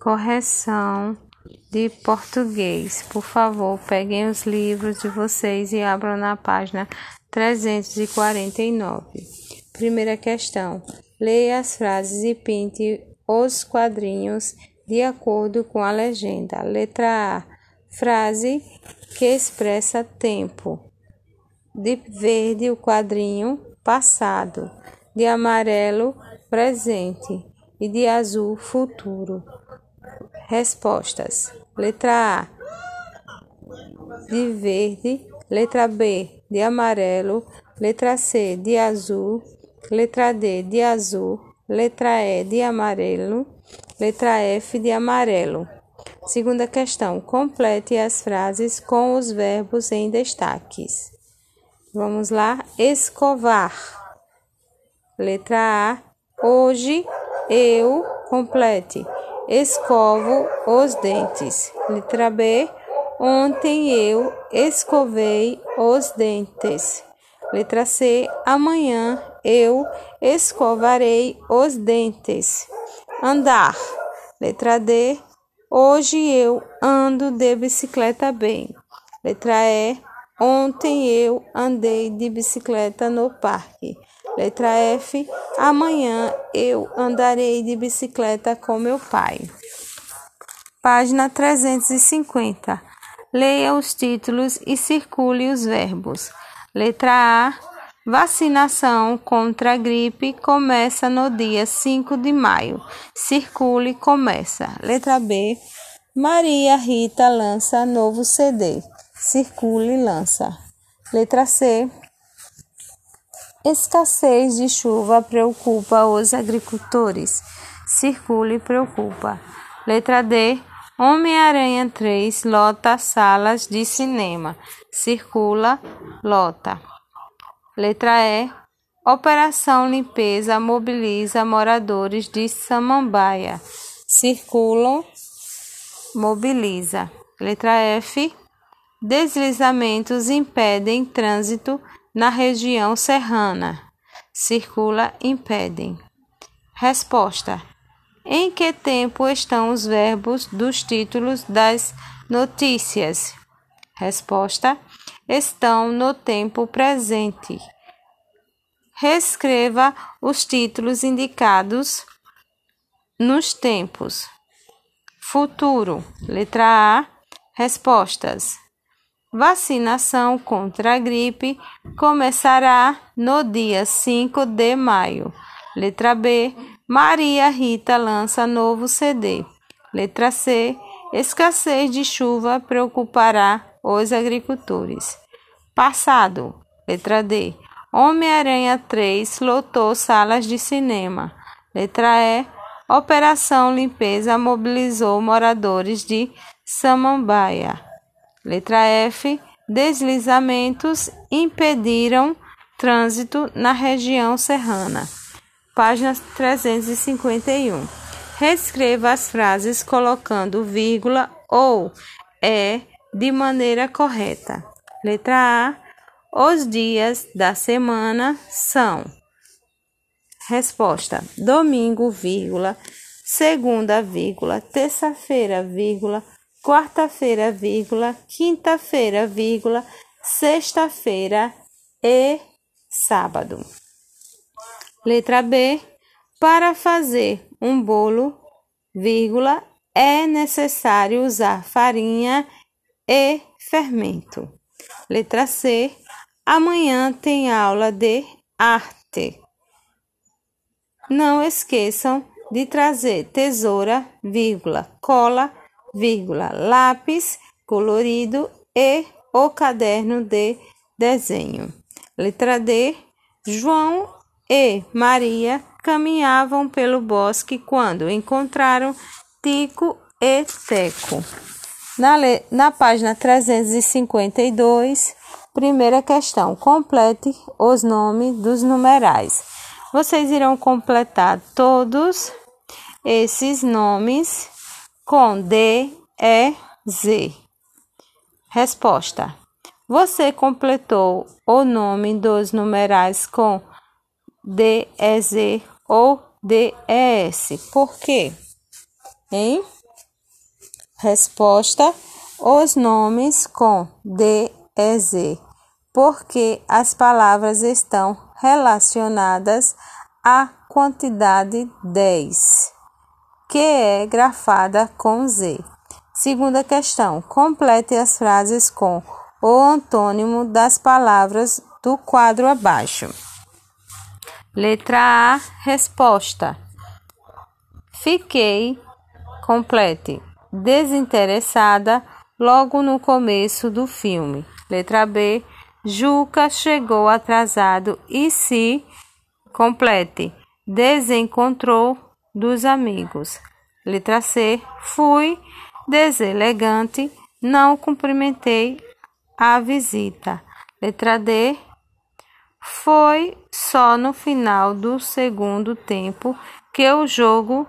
Correção de português. Por favor, peguem os livros de vocês e abram na página 349. Primeira questão. Leia as frases e pinte os quadrinhos de acordo com a legenda. Letra A. Frase que expressa tempo. De verde, o quadrinho passado. De amarelo, presente. E de azul, futuro. Respostas: letra A, de verde, letra B, de amarelo, letra C, de azul, letra D, de azul, letra E, de amarelo, letra F, de amarelo. Segunda questão: complete as frases com os verbos em destaques. Vamos lá. Escovar. Letra A. Hoje eu complete escovo os dentes. Letra B. Ontem eu escovei os dentes. Letra C. Amanhã eu escovarei os dentes. Andar. Letra D. Hoje eu ando de bicicleta bem. Letra E. Ontem eu andei de bicicleta no parque. Letra F. Amanhã eu andarei de bicicleta com meu pai. Página 350. Leia os títulos e circule os verbos. Letra A. Vacinação contra a gripe começa no dia 5 de maio. Circule começa. Letra B. Maria Rita lança novo CD. Circule lança. Letra C. Escassez de chuva preocupa os agricultores. Circule preocupa. Letra D. Homem-Aranha 3 lota salas de cinema. Circula, lota. Letra E. Operação Limpeza mobiliza moradores de Samambaia. Circulam, mobiliza. Letra F. Deslizamentos impedem trânsito na região serrana. Circula, impedem. Resposta: Em que tempo estão os verbos dos títulos das notícias? Resposta: Estão no tempo presente. Reescreva os títulos indicados nos tempos. Futuro. Letra A. Respostas. Vacinação contra a gripe começará no dia 5 de maio. Letra B. Maria Rita lança novo CD. Letra C. Escassez de chuva preocupará os agricultores. Passado. Letra D. Homem-Aranha 3 lotou salas de cinema. Letra E. Operação Limpeza mobilizou moradores de Samambaia. Letra F. Deslizamentos impediram trânsito na região serrana. Página 351. Reescreva as frases colocando vírgula ou é de maneira correta. Letra A. Os dias da semana são. Resposta: domingo, vírgula, segunda, vírgula, terça-feira, vírgula, quarta-feira, vírgula, quinta-feira, vírgula, sexta-feira e sábado. Letra B. Para fazer um bolo, vírgula, é necessário usar farinha e fermento. Letra C. Amanhã tem aula de arte. Não esqueçam de trazer tesoura, vírgula, cola, vírgula, lápis colorido e o caderno de desenho. Letra D. João e Maria caminhavam pelo bosque quando encontraram Tico e Teco. Na, na página 352, primeira questão: complete os nomes dos numerais. Vocês irão completar todos esses nomes com D, E, Z. Resposta: Você completou o nome dos numerais com D, E, Z ou D, E, S. Por quê? Hein? Resposta: os nomes com D e Z, porque as palavras estão relacionadas à quantidade 10, que é grafada com Z. Segunda questão: complete as frases com o antônimo das palavras do quadro abaixo. Letra A, resposta. Fiquei, complete, desinteressada logo no começo do filme. Letra B, Juca chegou atrasado e se, complete, desencontrou dos amigos. Letra C, fui deselegante, não cumprimentei a visita. Letra D. Foi só no final do segundo tempo que o jogo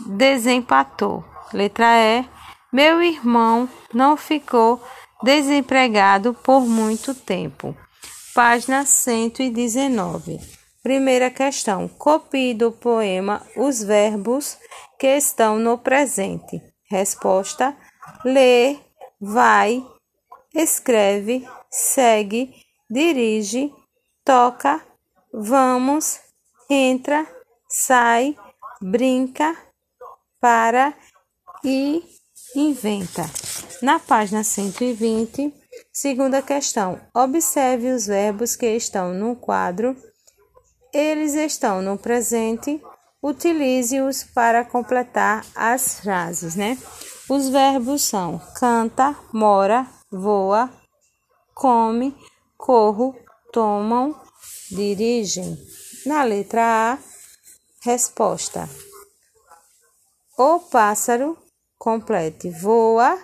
desempatou. Letra E. Meu irmão não ficou desempregado por muito tempo. Página 119. Primeira questão. Copie do poema os verbos que estão no presente. Resposta: lê, vai, escreve, segue, dirige, toca, vamos, entra, sai, brinca, para e inventa. Na página 120, segunda questão. Observe os verbos que estão no quadro. Eles estão no presente utilize-os para completar as frases, né? Os verbos são canta, mora, voa, come, corro, tomam, dirigem. Na letra A, resposta. O pássaro, complete, voa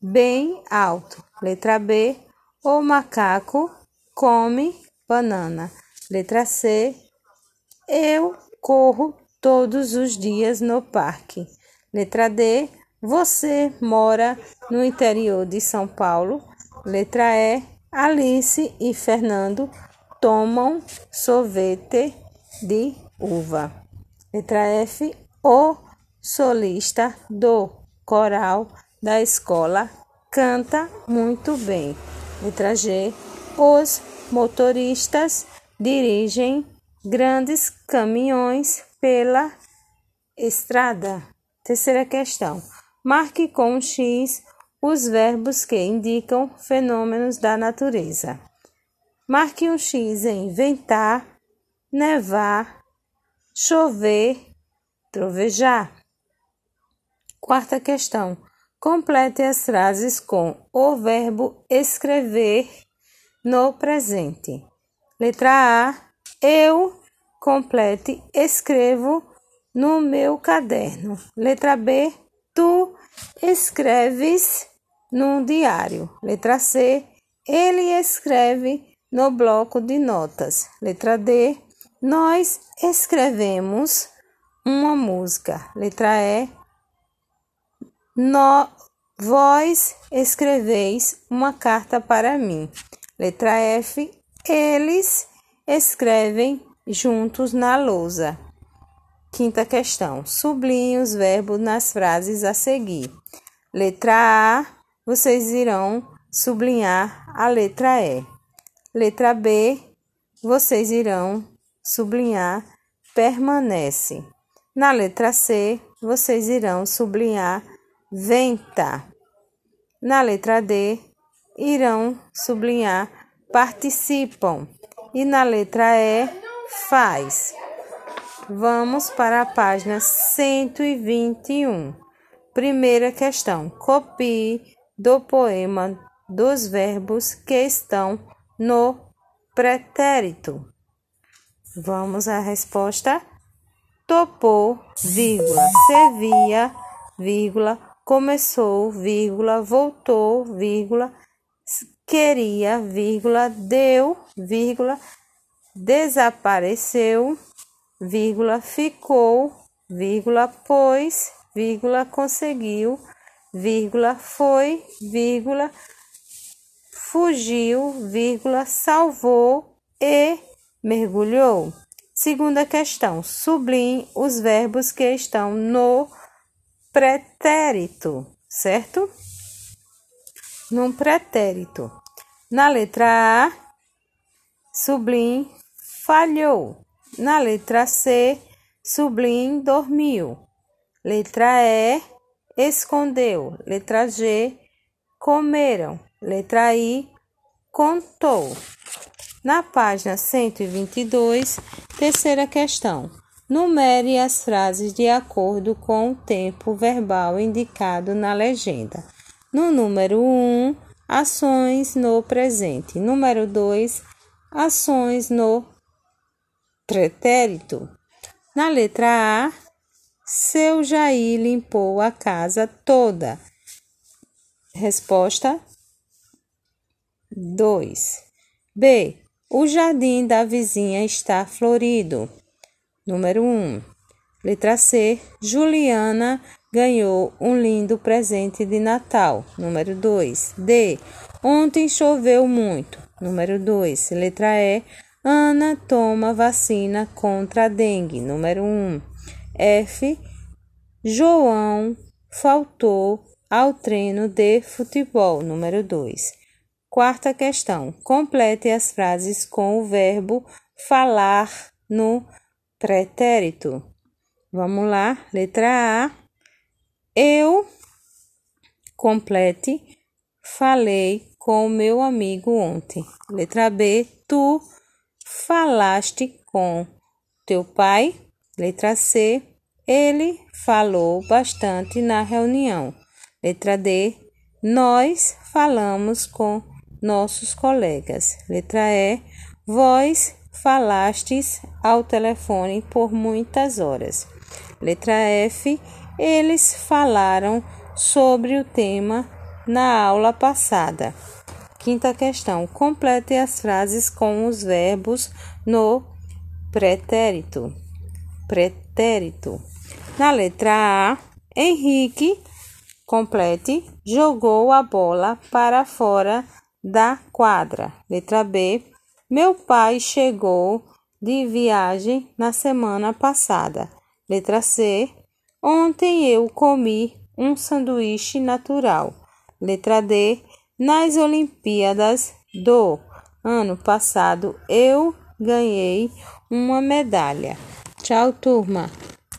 bem alto. Letra B, o macaco come banana. Letra C, eu Corro todos os dias no parque. Letra D. Você mora no interior de São Paulo. Letra E. Alice e Fernando tomam sorvete de uva. Letra F. O solista do coral da escola canta muito bem. Letra G. Os motoristas dirigem grandes caminhões pela estrada. Terceira questão. Marque com um X os verbos que indicam fenômenos da natureza. Marque um X em ventar, nevar, chover, trovejar. Quarta questão. Complete as frases com o verbo escrever no presente. Letra A eu complete, escrevo no meu caderno. Letra B, tu escreves num diário. Letra C, ele escreve no bloco de notas. Letra D, nós escrevemos uma música. Letra E, no, vós escreveis uma carta para mim. Letra F, eles escrevem juntos na lousa. Quinta questão. Sublinhe os verbos nas frases a seguir. Letra A, vocês irão sublinhar a letra E. Letra B, vocês irão sublinhar permanece. Na letra C, vocês irão sublinhar venta. Na letra D, irão sublinhar participam. E na letra E, faz. Vamos para a página 121. Primeira questão: copie do poema dos verbos que estão no pretérito. Vamos à resposta. Topou, vírgula, servia, vírgula, começou, vírgula, voltou, vírgula, queria, vírgula, deu, vírgula, desapareceu, vírgula, ficou, vírgula, pois, vírgula, conseguiu, vírgula, foi, vírgula, fugiu, vírgula, salvou e mergulhou. Segunda questão: sublinhe os verbos que estão no pretérito. certo? Num pretérito. Na letra A, Sublim falhou. Na letra C, Sublim dormiu. Letra E, escondeu. Letra G, comeram. Letra I, contou. Na página 122, terceira questão. Numere as frases de acordo com o tempo verbal indicado na legenda. No número 1, ações no presente. Número 2, ações no pretérito. Na letra A, seu Jair limpou a casa toda. Resposta 2. B. O jardim da vizinha está florido. Número 1. Letra C. Juliana ganhou um lindo presente de Natal. Número 2. D. Ontem choveu muito. Número 2. Letra E. Ana toma vacina contra a dengue. Número 1. F. João faltou ao treino de futebol. Número 2. Quarta questão. Complete as frases com o verbo falar no pretérito. Vamos lá, letra A. Eu complete falei com meu amigo ontem. Letra B. Tu falaste com teu pai. Letra C. Ele falou bastante na reunião. Letra D. Nós falamos com nossos colegas. Letra E. Vós falastes ao telefone por muitas horas. Letra F. Eles falaram sobre o tema na aula passada. Quinta questão. Complete as frases com os verbos no pretérito. Pretérito. Na letra A, Henrique, complete, jogou a bola para fora da quadra. Letra B, meu pai chegou de viagem na semana passada. Letra C. Ontem eu comi um sanduíche natural. Letra D. Nas Olimpíadas do ano passado eu ganhei uma medalha. Tchau, turma.